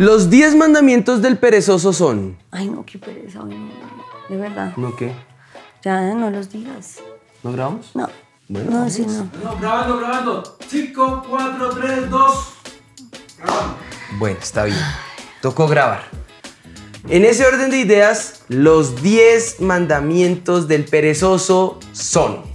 Los 10 mandamientos del perezoso son. Ay, no, qué pereza, hoy no, de verdad. ¿No qué? Ya no los digas. ¿No grabamos? No. Bueno, no, sí, no. No, grabando, grabando. 5, 4, 3, 2. Bueno, está bien. Tocó grabar. En ese orden de ideas, los 10 mandamientos del perezoso son.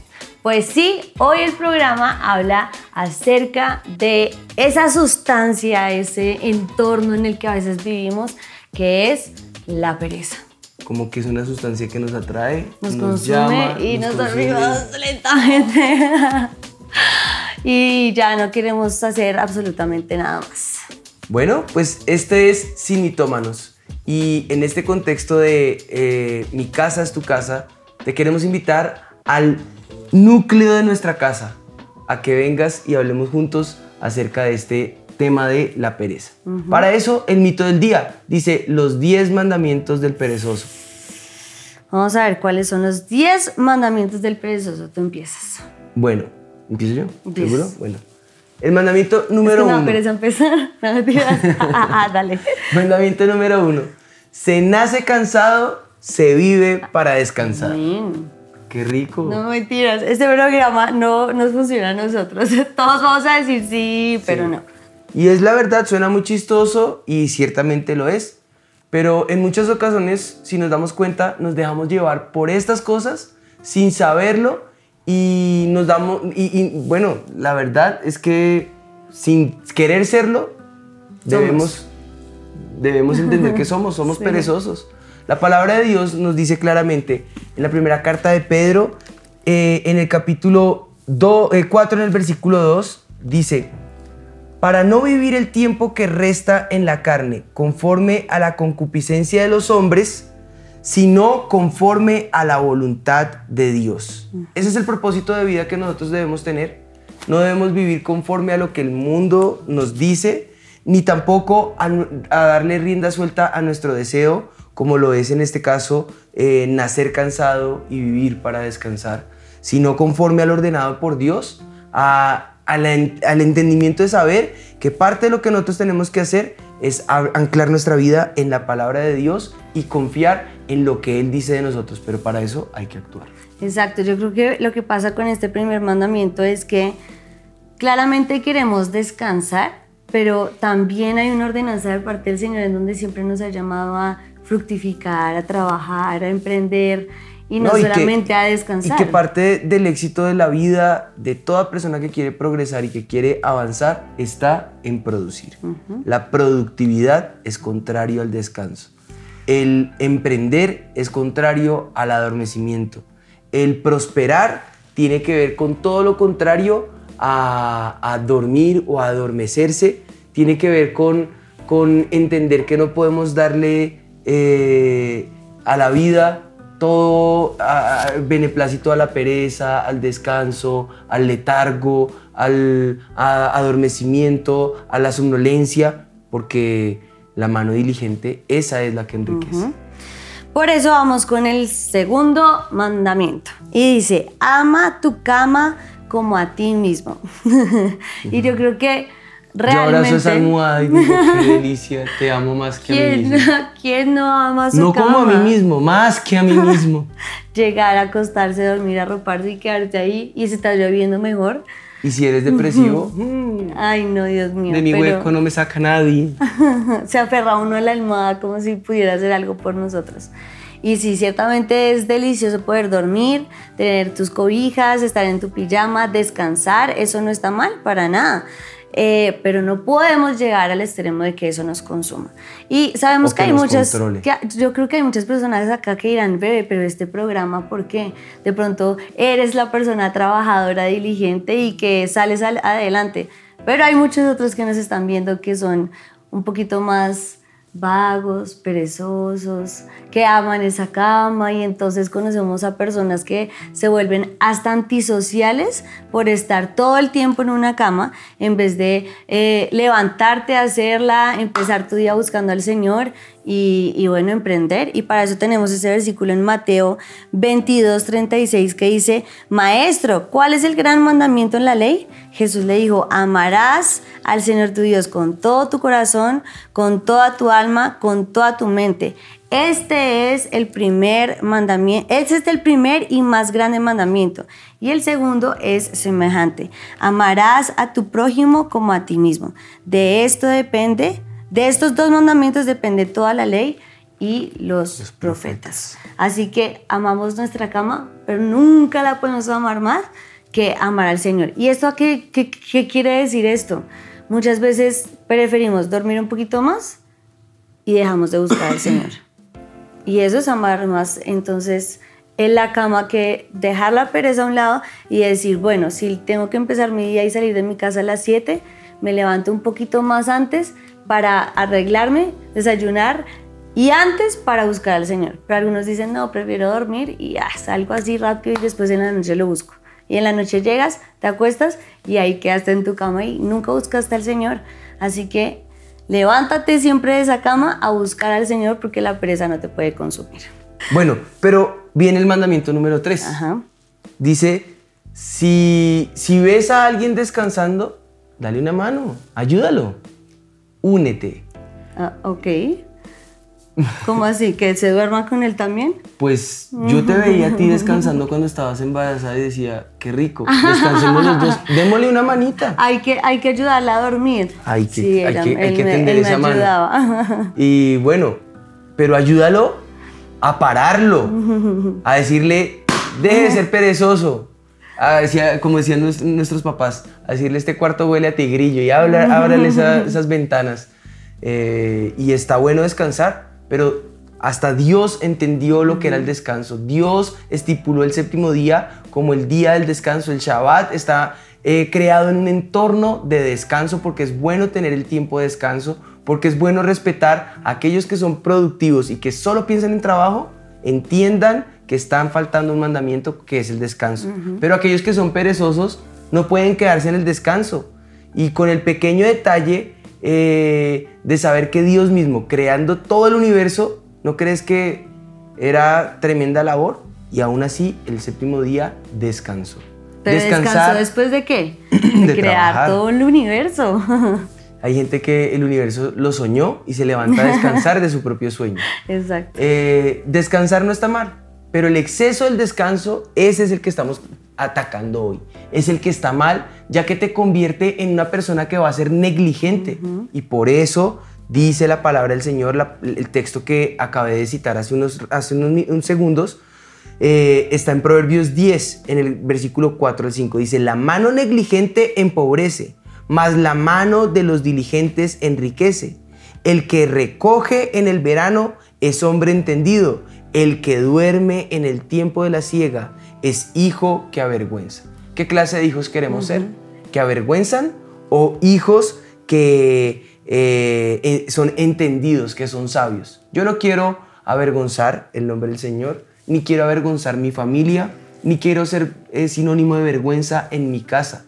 Pues sí, hoy el programa habla acerca de esa sustancia, ese entorno en el que a veces vivimos, que es la pereza. Como que es una sustancia que nos atrae, Nos, nos, consume llama, y nos, consume. dormimos lentamente. y ya no queremos hacer absolutamente nada más. Bueno, pues este es Sin Mitómanos. Y en este contexto de eh, Mi casa es tu casa, te queremos invitar al núcleo de nuestra casa, a que vengas y hablemos juntos acerca de este tema de la pereza. Para eso, el mito del día dice los 10 mandamientos del perezoso. Vamos a ver cuáles son los 10 mandamientos del perezoso. Tú empiezas. Bueno, ¿empiezo yo? Empiezas. ¿Seguro? Bueno. El mandamiento número es que da uno. pereza empezar. No mentiras. ah, ah, dale. Mandamiento número uno. Se nace cansado, se vive para descansar. Amén. Qué rico. No mentiras. Este programa no nos funciona a nosotros. Todos vamos a decir sí, pero no. Y es la verdad, suena muy chistoso y ciertamente lo es. Pero en muchas ocasiones, si nos damos cuenta, nos dejamos llevar por estas cosas sin saberlo y nos damos... Y, y, bueno, la verdad es que sin querer serlo, debemos, debemos entender que somos, somos Sí. perezosos. La palabra de Dios nos dice claramente en la primera carta de Pedro, eh, en el capítulo 4, en el versículo 2, dice, para no vivir el tiempo que resta en la carne conforme a la concupiscencia de los hombres, sino conforme a la voluntad de Dios. Ese es el propósito de vida que nosotros debemos tener. No debemos vivir conforme a lo que el mundo nos dice, ni tampoco a, a darle rienda suelta a nuestro deseo, como lo es en este caso eh, nacer cansado y vivir para descansar, sino conforme al ordenado por Dios, a, a la al entendimiento de saber que parte de lo que nosotros tenemos que hacer es anclar nuestra vida en la palabra de Dios y confiar en lo que Él dice de nosotros, pero para eso hay que actuar. Exacto, yo creo que lo que pasa con este primer mandamiento es que claramente queremos descansar, pero también hay una ordenanza de parte del Señor en donde siempre nos ha llamado a fructificar, a trabajar, a emprender y no, y que- solamente a descansar. Y que parte del éxito de la vida de toda persona que quiere progresar y que quiere avanzar está en producir. La productividad es contrario al descanso. El emprender es contrario al adormecimiento. El prosperar tiene que ver con todo lo contrario a, a dormir o a adormecerse. Tiene que ver con, con entender que no podemos darle eh, a la vida todo a- a- beneplácito a la pereza, al descanso, al letargo, al a- adormecimiento, a la somnolencia, porque la mano diligente, esa es la que enriquece. Por eso vamos con el segundo mandamiento. Y dice, ama tu cama como a ti mismo. y yo creo que Yo abrazo realmente... esa almohada y digo, qué delicia, te amo más que a mí ¿Quién, mismo. quién no ama su No como a cama? mí mismo, más que a mí mismo. Llegar a acostarse, dormir, arroparse y quedarte ahí y se está lloviendo mejor. Y si eres depresivo, mm, Ay, no, Dios mío. de mi pero hueco no me saca nadie. se aferra uno a la almohada como si pudiera hacer algo por nosotros. Y sí, ciertamente es delicioso poder dormir, tener tus cobijas, estar en tu pijama, descansar, eso no está mal para nada. Eh, pero no podemos llegar al extremo de que eso nos consuma. Y sabemos que, que hay muchas, que- yo creo que hay muchas personas acá que dirán, bebé, pero este programa, ¿por qué? De pronto eres la persona trabajadora, diligente y que sales al- adelante. Pero hay muchos otros que nos están viendo que son un poquito más vagos, perezosos, que aman esa cama y entonces conocemos a personas que se vuelven hasta antisociales por estar todo el tiempo en una cama en vez de eh, levantarte a hacerla, empezar tu día buscando al Señor y, bueno, emprender. Y para eso tenemos ese versículo en Mateo 22, 36 que dice, Maestro, ¿cuál es el gran mandamiento en la ley? Jesús le dijo, amarás al Señor tu Dios con todo tu corazón, con toda tu alma, con toda tu mente. Este es el primer mandamiento, este es el primer y más grande mandamiento. Y el segundo es semejante. Amarás a tu prójimo como a ti mismo. De esto depende de estos dos mandamientos depende toda la ley y los, profetas. Así que amamos nuestra cama, pero nunca la podemos amar más que amar al Señor. ¿Y esto qué, qué, qué quiere decir esto? Muchas veces preferimos dormir un poquito más y dejamos de buscar al Señor. Y eso es amar más entonces en la cama que dejar la pereza a un lado y decir, bueno, si tengo que empezar mi día y salir de mi casa a las 7, me levanto un poquito más antes para arreglarme, desayunar y antes para buscar al Señor. Pero algunos dicen, no, prefiero dormir y ya, salgo así rápido y después en la noche lo busco. Y en la noche llegas, te acuestas y ahí quedaste en tu cama y nunca buscaste al Señor. Así que levántate siempre de esa cama a buscar al Señor porque la pereza no te puede consumir. Bueno, pero viene el mandamiento número 3. Dice, si, si ves a alguien descansando, dale una mano, ayúdalo únete. Ah, ok. ¿Cómo así? ¿Que se duerma con él también? Pues yo te veía a ti descansando cuando estabas embarazada y decía, qué rico, descansemos los dos, démosle una manita. Hay que, hay que ayudarla a dormir. Hay que, hay que, hay que tender esa mano. Y bueno, pero ayúdalo a pararlo, a decirle, deje de ser perezoso, decía, como decían nuestros papás, a decirle este cuarto huele a tigrillo y ábrale esas ventanas. Eh, y está bueno descansar, pero hasta Dios entendió lo que era el descanso. Dios estipuló el séptimo día como el día del descanso. El Shabbat está eh, creado en un entorno de descanso porque es bueno tener el tiempo de descanso, porque es bueno respetar a aquellos que son productivos y que solo piensan en trabajo, entiendan que están faltando un mandamiento que es el descanso. Pero aquellos que son perezosos no pueden quedarse en el descanso. Y con el pequeño detalle eh, de saber que Dios mismo, creando todo el universo, ¿no crees que era tremenda labor? Y aún así, el séptimo día descansó. ¿Descansó después de qué? De, crear todo el universo. Hay gente que el universo lo soñó y se levanta a descansar de su propio sueño. Exacto. Eh, descansar no está mal. Pero el exceso del descanso, ese es el que estamos atacando hoy. Es el que está mal, ya que te convierte en una persona que va a ser negligente. Y por eso dice la palabra del Señor, el texto que acabé de citar hace unos, hace unos, segundos, eh, está en Proverbios 10, en el versículo 4 al 5. Dice, la mano negligente empobrece, mas la mano de los diligentes enriquece. El que recoge en el verano es hombre entendido el que duerme en el tiempo de la ciega es hijo que avergüenza. ¿Qué clase de hijos queremos ser? ¿Que avergüenzan o hijos que eh, eh, son entendidos, que son sabios? Yo no quiero avergonzar el nombre del Señor, ni quiero avergonzar mi familia, ni quiero ser eh, sinónimo de vergüenza en mi casa.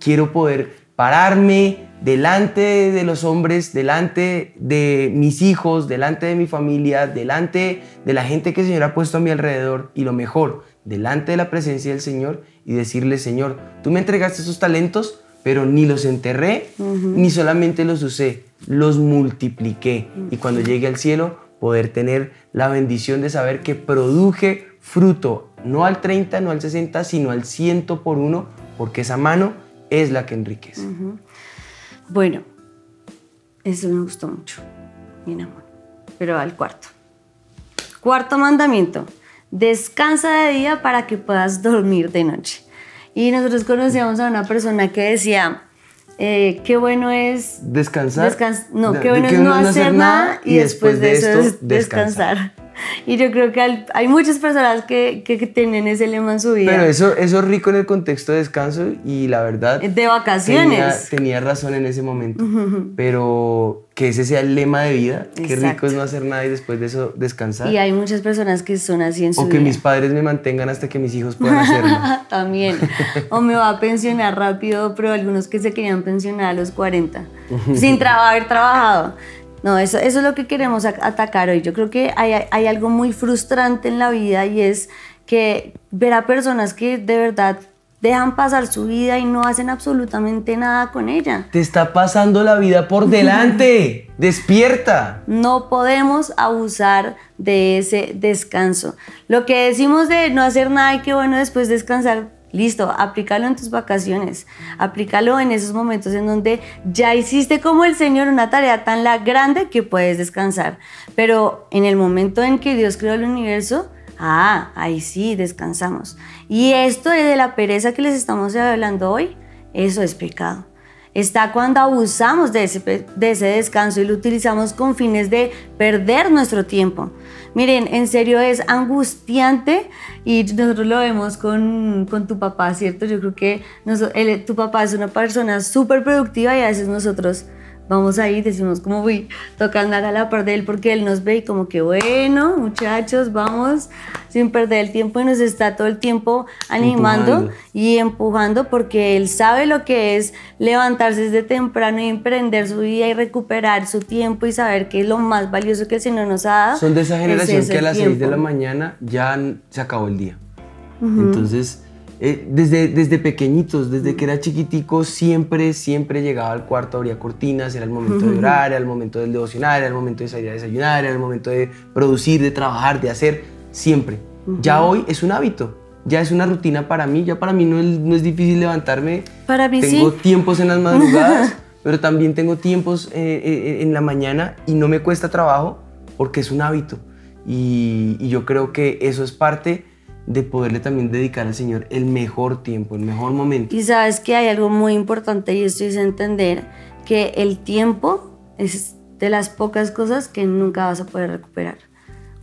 Quiero poder pararme, delante de los hombres, delante de mis hijos, delante de mi familia, delante de la gente que el Señor ha puesto a mi alrededor y lo mejor, delante de la presencia del Señor y decirle, Señor, tú me entregaste esos talentos, pero ni los enterré, ni solamente los usé, los multipliqué. Y cuando llegue al cielo, poder tener la bendición de saber que produje fruto, no al 30, no al 60, sino al 100 por uno, porque esa mano es la que enriquece. Bueno, eso me gustó mucho, mi amor. Pero al cuarto. Cuarto mandamiento. Descansa de día para que puedas dormir de noche. Y nosotros conocíamos a una persona que decía, eh, qué bueno es descansar. no, qué bueno es no hacer nada y después de, eso es descansar. Y yo creo que al- hay muchas personas que, que, que tienen ese lema en su vida. Pero eso, eso es rico en el contexto de descanso y la verdad... de vacaciones. Tenía, tenía razón en ese momento. Pero que ese sea el lema de vida. Qué rico Exacto. es no hacer nada y después de eso descansar. Y hay muchas personas que son así en su o que vida. mis padres me mantengan hasta que mis hijos puedan hacerlo. También. O me va a pensionar rápido, pero algunos que se querían pensionar a los 40, sin tra- haber trabajado. No, eso, eso es lo que queremos atacar hoy. Yo creo que hay, hay algo muy frustrante en la vida y es que ver a personas que de verdad dejan pasar su vida y no hacen absolutamente nada con ella. Te está pasando la vida por delante. Despierta. No podemos abusar de ese descanso. Lo que decimos de no hacer nada y que bueno después descansar, listo, aplícalo en tus vacaciones, aplícalo en esos momentos en donde ya hiciste como el Señor una tarea tan la grande que puedes descansar. Pero en el momento en que Dios creó el universo, ah, ahí sí descansamos. Y esto de la pereza que les estamos hablando hoy, eso es pecado está cuando abusamos de ese, pe- de ese descanso y lo utilizamos con fines de perder nuestro tiempo. Miren, en serio es angustiante y nosotros lo vemos con, con tu papá, ¿cierto? Yo creo que noso- él- tu papá es una persona súper productiva y a veces nosotros vamos ahí, decimos como, uy, toca andar a la par de él porque él nos ve y como que, bueno, muchachos, vamos, sin perder el tiempo y nos está todo el tiempo animando Empujando. y empujando porque él sabe lo que es levantarse desde temprano y emprender su vida y recuperar su tiempo y saber que es lo más valioso que el Señor nos ha dado. Son de esa es generación que a las 6 de la mañana ya se acabó el día. Entonces, eh, desde, desde pequeñitos, desde que era chiquitico, siempre, siempre llegaba al cuarto, abría cortinas, era el momento de orar, era el momento del devocional, era el momento de salir a desayunar, era el momento de producir, de trabajar, de hacer, siempre. Ya hoy es un hábito, ya es una rutina para mí, ya para mí no es, no es difícil levantarme. Para mí tengo sí. tiempos en las madrugadas, pero también tengo tiempos eh, eh, en la mañana y no me cuesta trabajo porque es un hábito. Y, y yo creo que eso es parte de poderle también dedicar al Señor el mejor tiempo, el mejor momento. Y sabes que hay algo muy importante y esto es entender que el tiempo es de las pocas cosas que nunca vas a poder recuperar.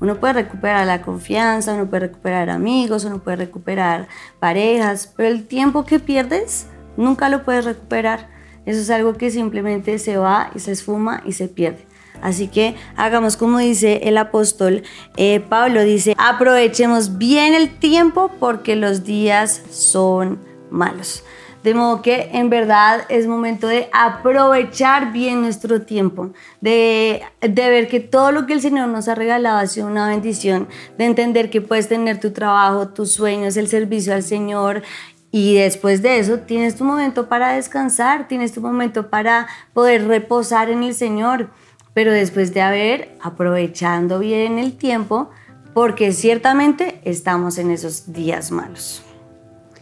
Uno puede recuperar la confianza, uno puede recuperar amigos, uno puede recuperar parejas, pero el tiempo que pierdes nunca lo puedes recuperar. Eso es algo que simplemente se va y se esfuma y se pierde. Así que hagamos como dice el apóstol eh, Pablo, dice, aprovechemos bien el tiempo porque los días son malos. De modo que en verdad es momento de aprovechar bien nuestro tiempo, de, de ver que todo lo que el Señor nos ha regalado ha sido una bendición, de entender que puedes tener tu trabajo, tus sueños, el servicio al Señor y después de eso tienes tu momento para descansar, tienes tu momento para poder reposar en el Señor, pero después de haber aprovechando bien el tiempo, porque ciertamente estamos en esos días malos.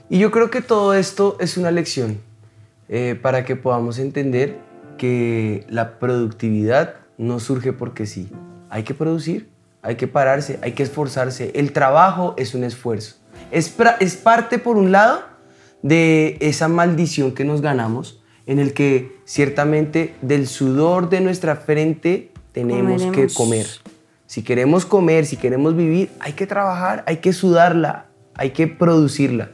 Y yo creo que todo esto es una lección eh, para que podamos entender que la productividad no surge porque sí. Hay que producir, hay que pararse, hay que esforzarse. El trabajo es un esfuerzo. Es, es parte, por un lado, de esa maldición que nos ganamos, en el que ciertamente del sudor de nuestra frente tenemos que comer. Si queremos comer, si queremos vivir, hay que trabajar, hay que sudarla, hay que producirla.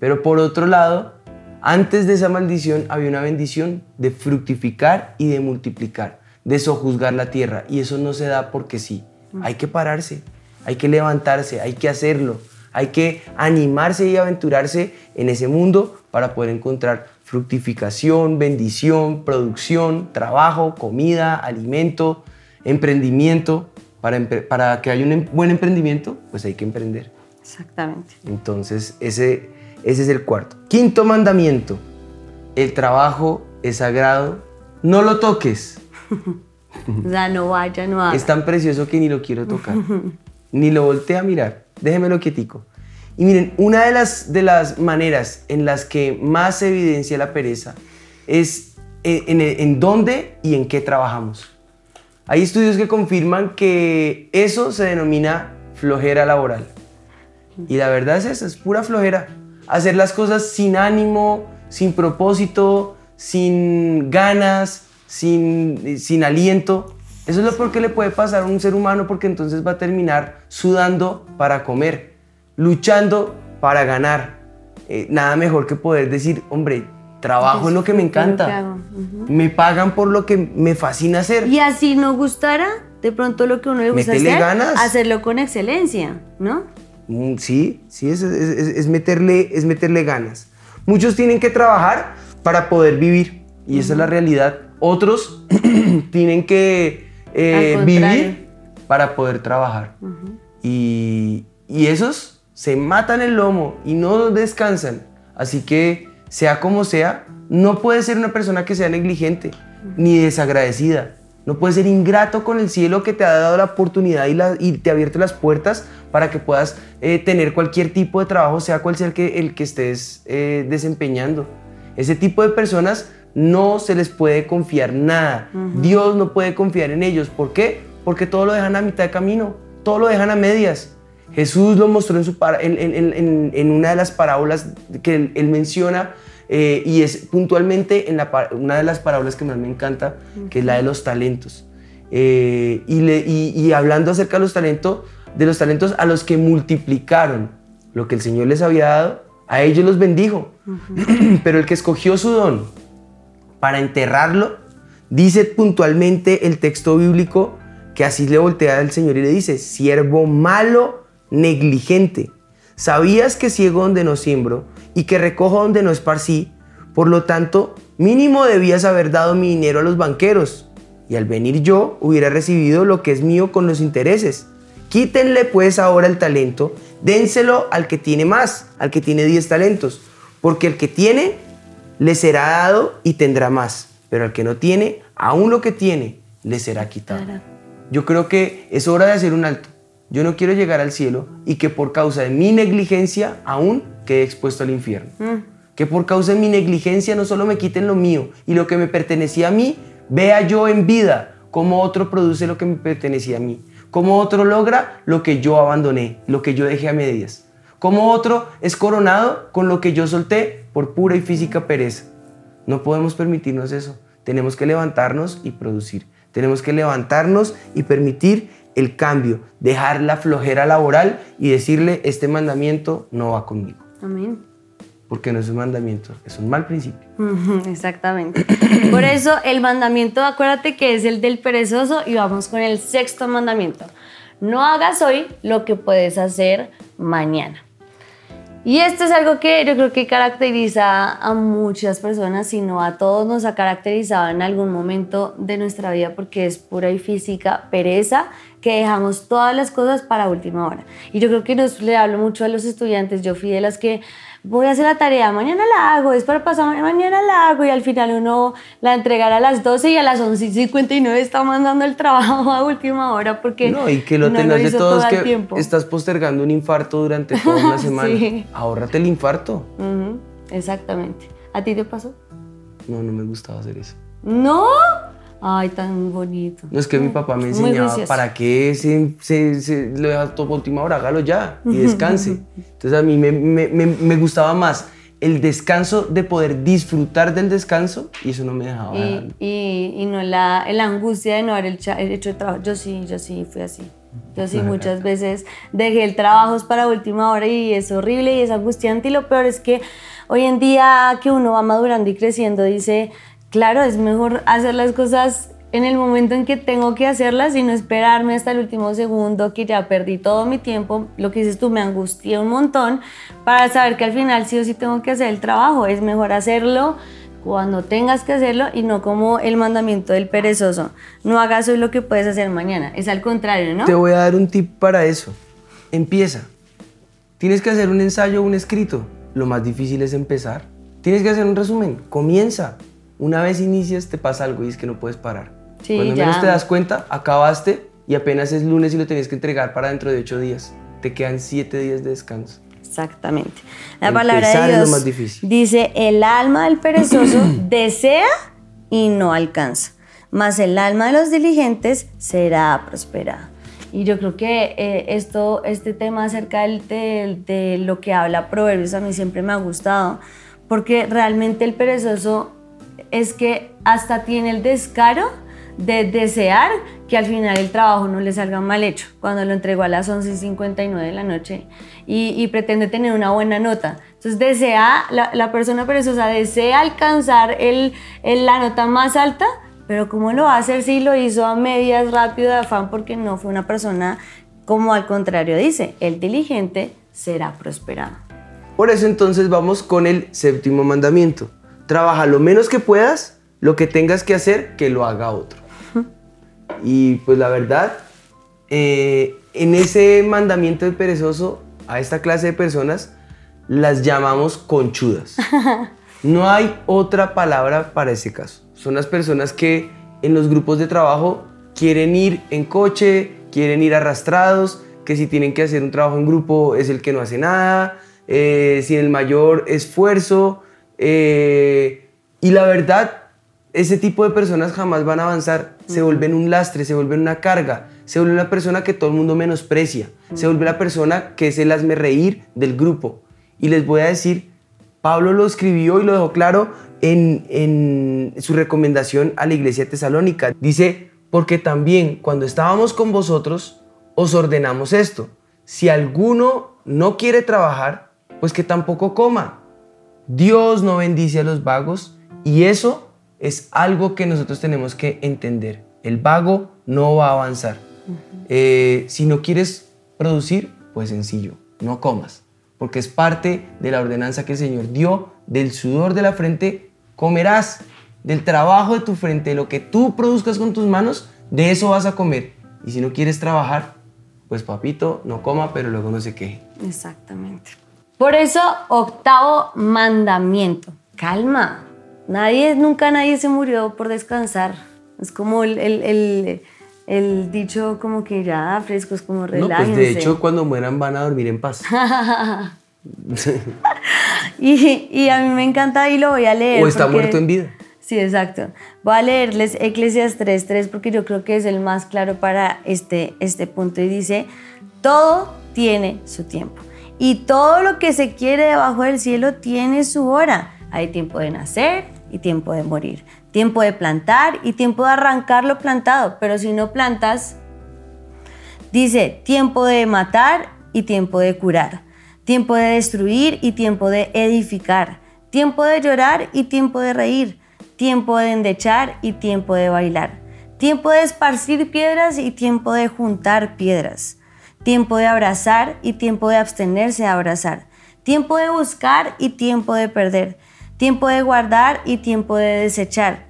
Pero por otro lado, antes de esa maldición había una bendición de fructificar y de multiplicar, de sojuzgar la tierra. Y eso no se da porque sí. Hay que pararse, hay que levantarse, hay que hacerlo. Hay que animarse y aventurarse en ese mundo para poder encontrar fructificación, bendición, producción, trabajo, comida, alimento, emprendimiento. Para, para que haya un em- buen emprendimiento, pues hay que emprender. Exactamente. Entonces, ese, ese es el cuarto. Quinto mandamiento. El trabajo es sagrado. No lo toques. O sea, no vaya, no haga. Es tan precioso que ni lo quiero tocar. ni lo volteé a mirar. Déjemelo quietico. Y miren, una de las, de las maneras en las que más se evidencia la pereza es en, en- en dónde y en qué trabajamos. Hay estudios que confirman que eso se denomina flojera laboral. Y la verdad es esa, es pura flojera. Hacer las cosas sin ánimo, sin propósito, sin ganas, sin, sin aliento. Eso es lo peor que le puede pasar a un ser humano porque entonces va a terminar sudando para comer, luchando para ganar. Eh, nada mejor que poder decir, hombre, trabajo en lo que me encanta. hago. Ujú. Me pagan por lo que me fascina hacer. Y así no gustara, de pronto lo que uno le gusta Métele hacer, ganas. hacerlo con excelencia, ¿no? Mm, Sí, sí, es, es- es- es meterle, es meterle ganas. Muchos tienen que trabajar para poder vivir y esa es la realidad. Otros tienen que eh, vivir para poder trabajar. y, y esos se matan el lomo y no descansan. Así que, sea como sea, no puede ser una persona que sea negligente ni desagradecida. No puede ser ingrato con el cielo que te ha dado la oportunidad y, la- y te ha abierto las puertas para que puedas eh, tener cualquier tipo de trabajo, sea cual sea el que, el que estés eh, desempeñando. Ese tipo de personas no se les puede confiar nada. Dios no puede confiar en ellos. ¿Por qué? Porque todo lo dejan a mitad de camino, todo lo dejan a medias. Jesús lo mostró en, su para- en, en- en- en una de las parábolas que él, él menciona eh, y es puntualmente en la, una de las parábolas que más me encanta, que es la de los talentos. Eh, y, le- y- y hablando acerca de los, talentos, de los talentos a los que multiplicaron lo que el Señor les había dado, a ellos los bendijo. Pero el que escogió su don para enterrarlo, dice puntualmente el texto bíblico que así le voltea al Señor y le dice, siervo malo, negligente, sabías que ciego donde no siembro y que recojo donde no esparcí, por lo tanto, mínimo debías haber dado mi dinero a los banqueros, y al venir yo hubiera recibido lo que es mío con los intereses. Quítenle pues ahora el talento, dénselo al que tiene más, al que tiene 10 talentos, porque el que tiene le será dado y tendrá más, pero al que no tiene, aún lo que tiene, le será quitado. Claro. Yo creo que es hora de hacer un alto. Yo no quiero llegar al cielo y que por causa de mi negligencia aún quede expuesto al infierno. Que por causa de mi negligencia no solo me quiten lo mío y lo que me pertenecía a mí, vea yo en vida cómo otro produce lo que me pertenecía a mí. Cómo otro logra lo que yo abandoné, lo que yo dejé a medias. Cómo otro es coronado con lo que yo solté por pura y física pereza. No podemos permitirnos eso. Tenemos que levantarnos y producir. Tenemos que levantarnos y permitir el cambio, dejar la flojera laboral y decirle, este mandamiento no va conmigo. Amén. Porque no es un mandamiento, es un mal principio. Exactamente. Por eso el mandamiento, acuérdate que es el del perezoso y vamos con el sexto mandamiento. No hagas hoy lo que puedes hacer mañana. Y esto es algo que yo creo que caracteriza a muchas personas, si no a todos nos ha caracterizado en algún momento de nuestra vida porque es pura y física pereza que dejamos todas las cosas para última hora. Y yo creo que nos le hablo mucho a los estudiantes, yo fui de las que voy a hacer la tarea, mañana la hago, es para pasar, mañana la hago y al final uno la entregará a las 12 y a las 11.59 está mandando el trabajo a última hora porque No, y que lo no tengas de todo es que estás postergando un infarto durante toda una semana. Sí. Ahórrate el infarto. Exactamente. ¿A ti te pasó? No, no me gustaba hacer eso. ¿No? Ay, tan bonito. No es que mi papá me enseñaba para que se, se, se- lo dejas todo por última hora, hágalo ya y descanse. Entonces a mí me, me- me- me gustaba más el descanso de poder disfrutar del descanso y eso no me dejaba. Y, y, y no la, la angustia de no haber hecho el trabajo. Yo sí, yo sí fui así. Yo sí muchas veces dejé el trabajo para última hora y es horrible y es angustiante y lo peor es que hoy en día que uno va madurando y creciendo dice, claro, es mejor hacer las cosas en el momento en que tengo que hacerlas y no esperarme hasta el último segundo que ya perdí todo mi tiempo. Lo que dices tú me angustia un montón para saber que al final sí o sí tengo que hacer el trabajo. Es mejor hacerlo cuando tengas que hacerlo y no como el mandamiento del perezoso. No hagas hoy lo que puedes hacer mañana. Es al contrario, ¿no? Te voy a dar un tip para eso. Empieza. Tienes que hacer un ensayo o un escrito. Lo más difícil es empezar. Tienes que hacer un resumen. Comienza. Una vez inicias te pasa algo y es que no puedes parar. Sí, Cuando ya. menos te das cuenta, acabaste y apenas es lunes y lo tienes que entregar para dentro de ocho días. Te quedan siete días de descanso. Exactamente. La Empezar palabra es de lo Dios más difícil. dice, el alma del perezoso desea y no alcanza, mas el alma de los diligentes será prosperada. Y yo creo que eh, esto, este tema acerca del- de, de lo que habla Proverbios a mí siempre me ha gustado, porque realmente el perezoso es que hasta tiene el descaro de desear que al final el trabajo no le salga mal hecho, cuando lo entregó a las 11.59 de la noche y, pretende tener una buena nota. Entonces desea, la, la persona perezosa desea alcanzar el- la nota más alta, pero ¿cómo lo va a hacer si lo hizo a medias, rápido, de afán? Porque no fue una persona como al contrario dice, el diligente será prosperado. Por eso entonces vamos con el séptimo mandamiento. Trabaja lo menos que puedas, lo que tengas que hacer, que lo haga otro. Y pues la verdad, eh, en ese mandamiento del perezoso, a esta clase de personas las llamamos conchudas. No hay otra palabra para ese caso. Son las personas que en los grupos de trabajo quieren ir en coche, quieren ir arrastrados, que si tienen que hacer un trabajo en grupo es el que no hace nada, eh, sin el mayor esfuerzo. Eh, y la verdad, ese tipo de personas jamás van a avanzar. Se vuelven un lastre, se vuelven una carga, se vuelve una persona que todo el mundo menosprecia, se vuelve la persona que es el hazme reír del grupo. Y les voy a decir, Pablo lo escribió y lo dejó claro en, en su recomendación a la iglesia tesalónica. Dice, porque también cuando estábamos con vosotros, os ordenamos esto. Si alguno no quiere trabajar, pues que tampoco coma. Dios no bendice a los vagos y eso es algo que nosotros tenemos que entender. El vago no va a avanzar. Eh, si no quieres producir, pues sencillo, no comas, porque es parte de la ordenanza que el Señor dio, del sudor de la frente comerás, del trabajo de tu frente, lo que tú produzcas con tus manos, de eso vas a comer. Y si no quieres trabajar, pues papito, no coma, pero luego no se queje. Exactamente. Por eso, octavo mandamiento. Calma. Nadie, nunca nadie se murió por descansar. Es como el, el- el- el dicho como que ya frescos, como No, relájense. pues de hecho, cuando mueran van a dormir en paz. Y, y a mí me encanta y lo voy a leer. o está porque- muerto en vida. Sí, exacto. Voy a leerles Eclesias 3.3 porque yo creo que es el más claro para este, este punto. Y dice, todo tiene su tiempo. Y todo lo que se quiere debajo del cielo tiene su hora. Hay tiempo de nacer y tiempo de morir. Tiempo de plantar y tiempo de arrancar lo plantado. Pero si no plantas, Dice, tiempo de matar y tiempo de curar, tiempo de destruir y tiempo de edificar, tiempo de llorar y tiempo de reír, tiempo de endechar y tiempo de bailar, tiempo de esparcir piedras y tiempo de juntar piedras, tiempo de abrazar y tiempo de abstenerse a abrazar, tiempo de buscar y tiempo de perder, tiempo de guardar y tiempo de desechar,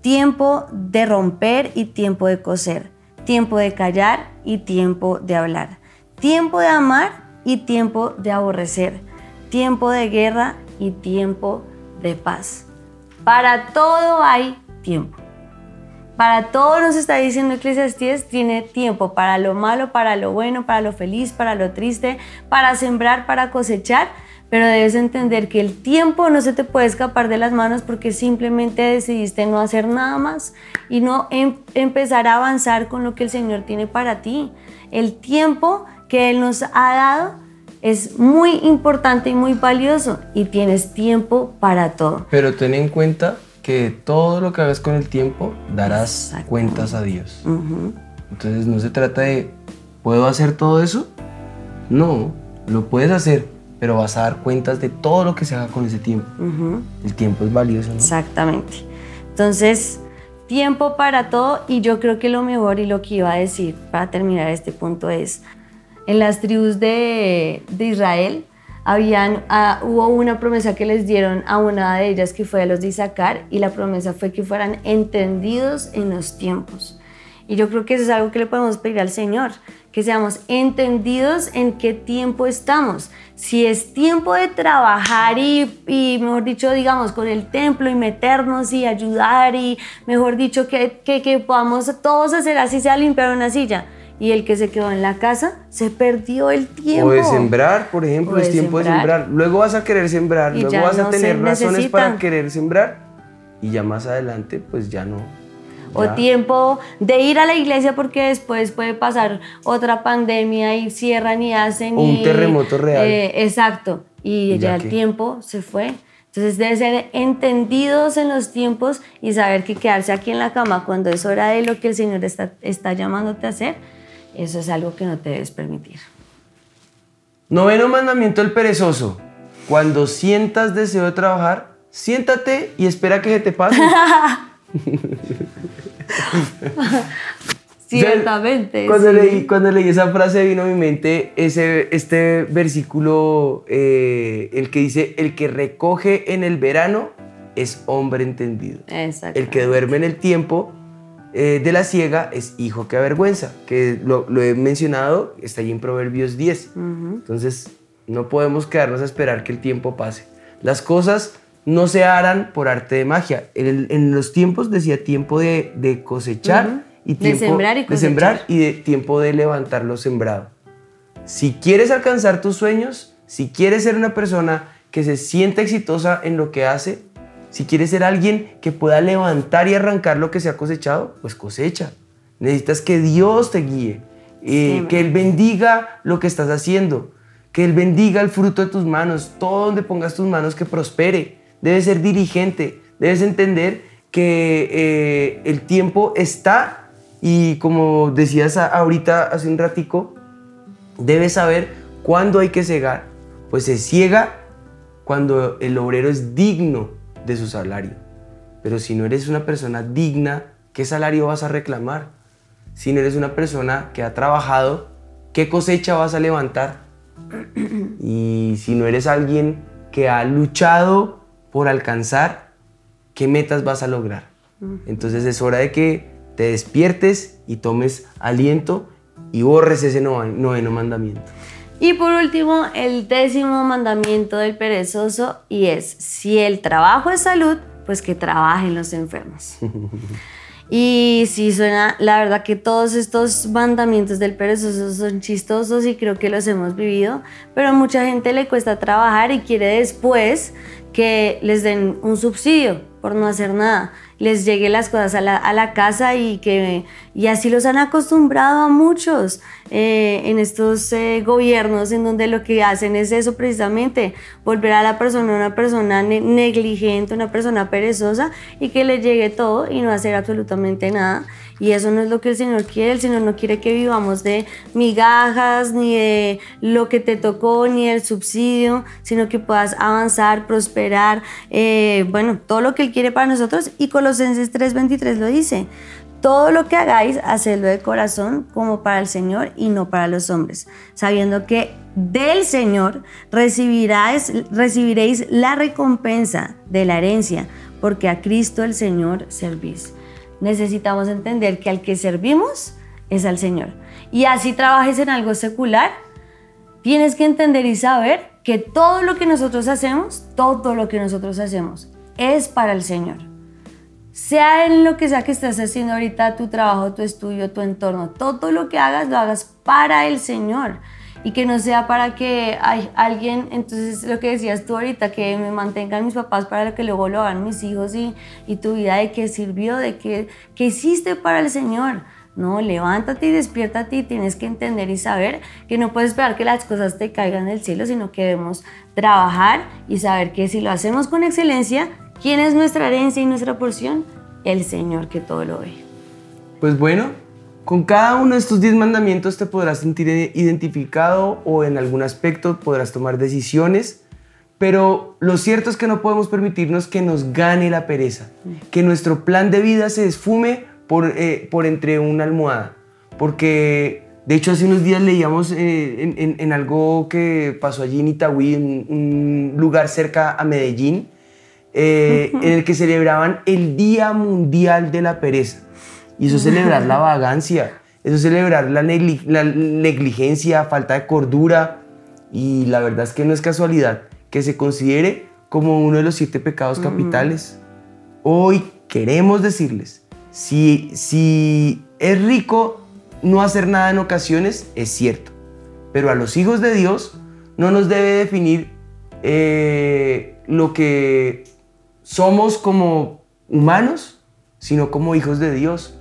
tiempo de romper y tiempo de coser, tiempo de callar y tiempo de hablar, tiempo de amar y tiempo de aborrecer, tiempo de guerra y tiempo de paz. Para todo hay tiempo. Para todo nos está diciendo Eclesiastés, tiene tiempo para lo malo, para lo bueno, para lo feliz, para lo triste, para sembrar, para cosechar, pero debes entender que el tiempo no se te puede escapar de las manos porque simplemente decidiste no hacer nada más y no em- empezar a avanzar con lo que el Señor tiene para ti. El tiempo que Él nos ha dado es muy importante y muy valioso y tienes tiempo para todo. Pero ten en cuenta que todo lo que hagas con el tiempo darás cuentas a Dios. Entonces no se trata de, ¿puedo hacer todo eso? No, lo puedes hacer, pero vas a dar cuentas de todo lo que se haga con ese tiempo. El tiempo es valioso, ¿no? Exactamente. Entonces, tiempo para todo y yo creo que lo mejor y lo que iba a decir para terminar este punto es, en las tribus de, de Israel habían, ah, hubo una promesa que les dieron a una de ellas que fue a los de Isaacar y la promesa fue que fueran entendidos en los tiempos. Y yo creo que eso es algo que le podemos pedir al Señor, que seamos entendidos en qué tiempo estamos. Si es tiempo de trabajar y, y, mejor dicho, digamos, con el templo y meternos y ayudar y, mejor dicho, que, que, que podamos todos hacer así sea limpiar una silla. Y el que se quedó en la casa se perdió el tiempo. O de sembrar, por ejemplo, O es tiempo de sembrar. sembrar. Luego vas a querer sembrar, Y luego vas a no se tener razones para querer sembrar y ya más adelante pues ya no. O Ya. tiempo de ir a la iglesia porque después puede pasar otra pandemia y cierran y hacen. O un y- terremoto real. Eh, exacto. Y ¿Y ya ya el tiempo se fue. Entonces debe ser entendidos en los tiempos y saber que quedarse aquí en la cama cuando es hora de lo que el Señor está, está llamándote a hacer, eso es algo que no te debes permitir. Noveno mandamiento del perezoso. Cuando sientas deseo de trabajar, siéntate y espera que se te pase. Ciertamente. Cuando, sí. leí, cuando leí esa frase vino a mi mente ese, este versículo, eh, el que dice, el que recoge en el verano es hombre entendido. Exacto. El que duerme en el tiempo eh, de la ciega es hijo que avergüenza, que lo, lo he mencionado, está ahí en Proverbios 10. Entonces, no podemos quedarnos a esperar que el tiempo pase. Las cosas no se harán por arte de magia. En, los tiempos decía tiempo de, de cosechar y De tiempo sembrar y de sembrar y de tiempo de levantar lo sembrado. Si quieres alcanzar tus sueños, si quieres ser una persona que se sienta exitosa en lo que hace, si quieres ser alguien que pueda levantar y arrancar lo que se ha cosechado, pues cosecha. Necesitas que Dios te guíe, eh, Sí, que Él bendiga lo que estás haciendo, que Él bendiga el fruto de tus manos, todo donde pongas tus manos que prospere. Debes ser diligente, debes entender que eh, el tiempo está y como decías ahorita hace un ratico, debes saber cuándo hay que cegar, pues se ciega cuando el obrero es digno de su salario. Pero si no eres una persona digna, ¿qué salario vas a reclamar? Si no eres una persona que ha trabajado, ¿qué cosecha vas a levantar? Y si no eres alguien que ha luchado por alcanzar, ¿qué metas vas a lograr? Entonces es hora de que te despiertes y tomes aliento y borres ese nove- noveno mandamiento. Y por último, el décimo mandamiento del perezoso y es, si el trabajo es salud, pues que trabajen los enfermos. Y sí, suena, la verdad que todos estos mandamientos del perezoso son chistosos y creo que los hemos vivido, pero a mucha gente le cuesta trabajar y quiere después que les den un subsidio por no hacer nada, les llegue las cosas a la, a la casa y que y así los han acostumbrado a muchos eh, en estos eh, gobiernos en donde lo que hacen es eso precisamente, volver a la persona una persona ne- negligente, una persona perezosa y que le llegue todo y no hacer absolutamente nada. Y eso no es lo que el Señor quiere. El Señor no quiere que vivamos de migajas, ni de lo que te tocó, ni del subsidio, sino que puedas avanzar, prosperar, eh, bueno, todo lo que Él quiere para nosotros. Y Colosenses 3:23 lo dice. Todo lo que hagáis, hacedlo de corazón como para el Señor y no para los hombres, sabiendo que del Señor recibiráis, recibiréis la recompensa de la herencia, porque a Cristo el Señor servís. Necesitamos entender que al que servimos es al Señor. Y así trabajes en algo secular, tienes que entender y saber que todo lo que nosotros hacemos, todo lo que nosotros hacemos es para el Señor sea en lo que sea que estés haciendo ahorita, tu trabajo, tu estudio, tu entorno, todo lo que hagas, lo hagas para el Señor. Y que no sea para que hay alguien, entonces lo que decías tú ahorita, que me mantengan mis papás para que luego lo hagan mis hijos y, y tu vida de qué sirvió, de qué, qué hiciste para el Señor. No, levántate y despiértate y tienes que entender y saber que no puedes esperar que las cosas te caigan del cielo, sino que debemos trabajar y saber que si lo hacemos con excelencia, ¿quién es nuestra herencia y nuestra porción? El Señor que todo lo ve. Pues bueno, con cada uno de estos 10 mandamientos te podrás sentir identificado o en algún aspecto podrás tomar decisiones, pero lo cierto es que no podemos permitirnos que nos gane la pereza, que nuestro plan de vida se esfume por, eh, por entre una almohada, porque de hecho hace unos días leíamos eh, en, en- en algo que pasó allí en Itagüí, un, un lugar cerca a Medellín, eh, en el que celebraban el Día Mundial de la Pereza. Y eso es celebrar la vagancia, eso es celebrar la, negli- la negligencia, falta de cordura. Y la verdad es que no es casualidad que se considere como uno de los siete pecados capitales. Hoy queremos decirles, si, si es rico no hacer nada en ocasiones, es cierto. Pero a los hijos de Dios no nos debe definir eh, lo que somos como humanos, sino como hijos de Dios.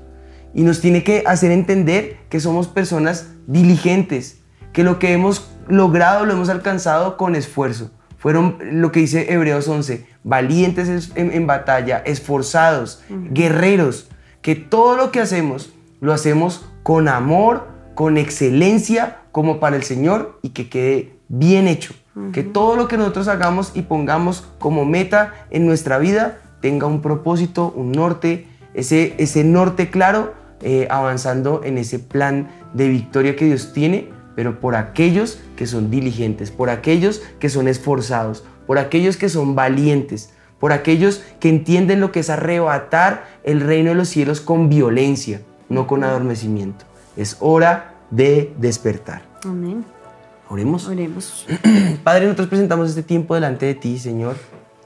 Y nos tiene que hacer entender que somos personas diligentes, que lo que hemos logrado lo hemos alcanzado con esfuerzo, fueron lo que dice Hebreos 11, valientes en, en batalla, esforzados, guerreros, que todo lo que hacemos lo hacemos con amor, con excelencia, como para el Señor y que quede bien hecho. Que todo lo que nosotros hagamos y pongamos como meta en nuestra vida tenga un propósito, un norte, ese, ese norte claro, eh, avanzando en ese plan de victoria que Dios tiene, pero por aquellos que son diligentes, por aquellos que son esforzados, por aquellos que son valientes, por aquellos que entienden lo que es arrebatar el reino de los cielos con violencia, no con adormecimiento. Es hora de despertar. Amén. Oremos. Oremos. Padre, nosotros presentamos este tiempo delante de ti, Señor,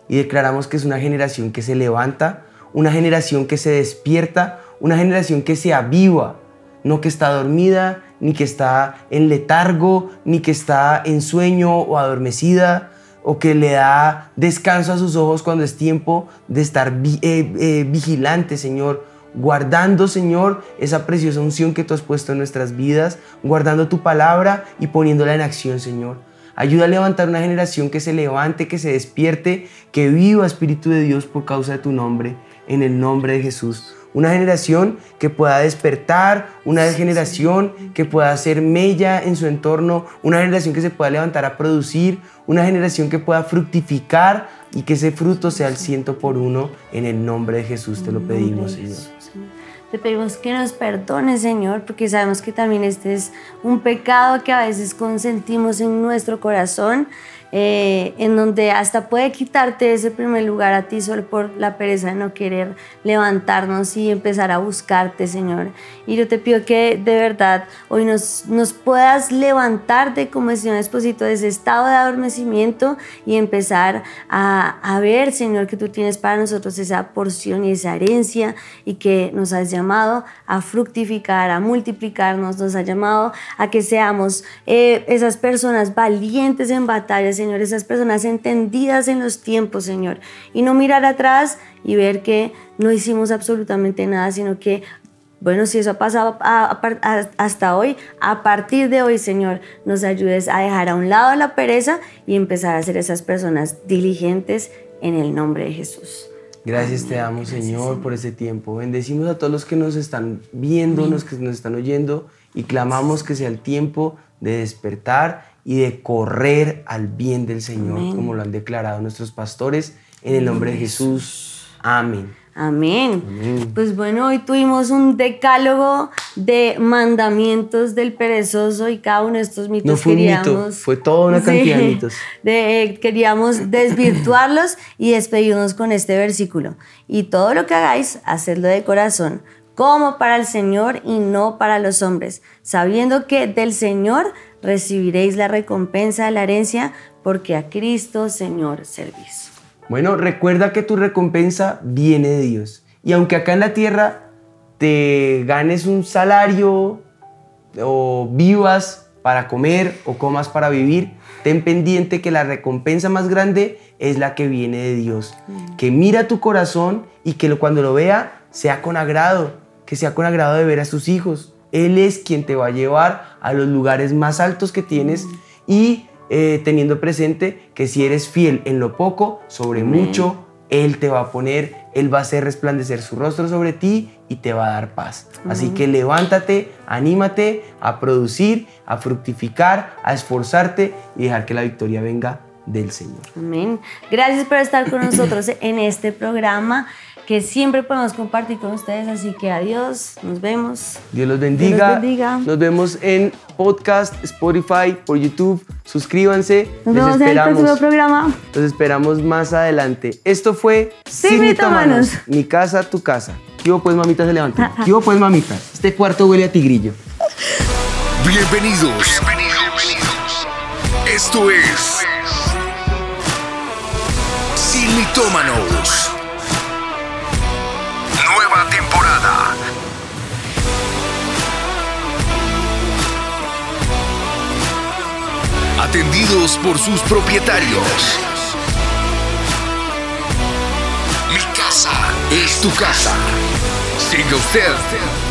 y declaramos que es una generación que se levanta, una generación que se despierta, una generación que se aviva, no que está dormida, ni que está en letargo, ni que está en sueño o adormecida, o que le da descanso a sus ojos cuando es tiempo de estar eh, eh, vigilante, Señor guardando, Señor, esa preciosa unción que tú has puesto en nuestras vidas, guardando tu palabra y poniéndola en acción, Señor. Ayuda a levantar una generación que se levante, que se despierte, que viva Espíritu de Dios por causa de tu nombre, en el nombre de Jesús. Una generación que pueda despertar, una generación que pueda hacer mella en su entorno, una generación que se pueda levantar a producir, una generación que pueda fructificar y que ese fruto sea el ciento por uno. En el nombre de Jesús te lo pedimos, Señor. Te pedimos que nos perdones, Señor, porque sabemos que también este es un pecado que a veces consentimos en nuestro corazón eh, en donde hasta puede quitarte ese primer lugar a ti solo por la pereza de no querer levantarnos y empezar a buscarte, Señor. Y yo te pido que de verdad hoy nos, puedas levantarte como decía Esposito de ese estado de adormecimiento y empezar a, ver, Señor, que tú tienes para nosotros esa porción y esa herencia y que nos has llamado a fructificar, a multiplicarnos, nos has llamado a que seamos eh, esas personas valientes en batalla, Señor, esas personas entendidas en los tiempos, Señor, y no mirar atrás y ver que no hicimos absolutamente nada, sino que, bueno, si eso ha pasado hasta hoy, a partir de hoy, Señor, nos ayudes a dejar a un lado la pereza y empezar a ser esas personas diligentes en el nombre de Jesús. Gracias te damos, Señor, por ese tiempo. Bendecimos a todos los que nos están viendo, los que nos están oyendo y clamamos que sea el tiempo de despertar y de correr al bien del Señor, como lo han declarado nuestros pastores, en el nombre de Jesús. Amén. Amén. Pues bueno, hoy tuvimos un decálogo de mandamientos del perezoso y cada uno de estos mitos no fue queríamos. Un mito, fue toda una cantidad de mitos. De, queríamos desvirtuarlos y despedirnos con este versículo. Y todo lo que hagáis, hacedlo de corazón, como para el Señor y no para los hombres, sabiendo que del Señor recibiréis la recompensa de la herencia, porque a Cristo Señor servís. Bueno, recuerda que tu recompensa viene de Dios. Y aunque acá en la tierra te ganes un salario o vivas para comer o comas para vivir, ten pendiente que la recompensa más grande es la que viene de Dios. Mm. Que mira tu corazón y que cuando lo vea sea con agrado, que sea con agrado de ver a sus hijos, él es quien te va a llevar a los lugares más altos que tienes y eh, teniendo presente que si eres fiel en lo poco, sobre mucho, Él te va a poner, Él va a hacer resplandecer su rostro sobre ti y te va a dar paz. Así que levántate, anímate a producir, a fructificar, a esforzarte y dejar que la victoria venga del Señor. Amén. Gracias por estar con nosotros en este programa que siempre podemos compartir con ustedes. Así que adiós, nos vemos. Dios los bendiga. Nos vemos en podcast, Spotify, por YouTube. Suscríbanse. Nos vemos en el próximo programa. Los esperamos más adelante. Esto fue Sin, Sin Mi casa, tu casa. ¿Qué pues, mamita, se levanta? ¿Qué pues, mamita? Este cuarto huele a tigrillo. Bienvenidos. Bienvenidos. Esto es Sin Mitómanos. Atendidos por sus propietarios. Mi casa es tu casa. Siga usted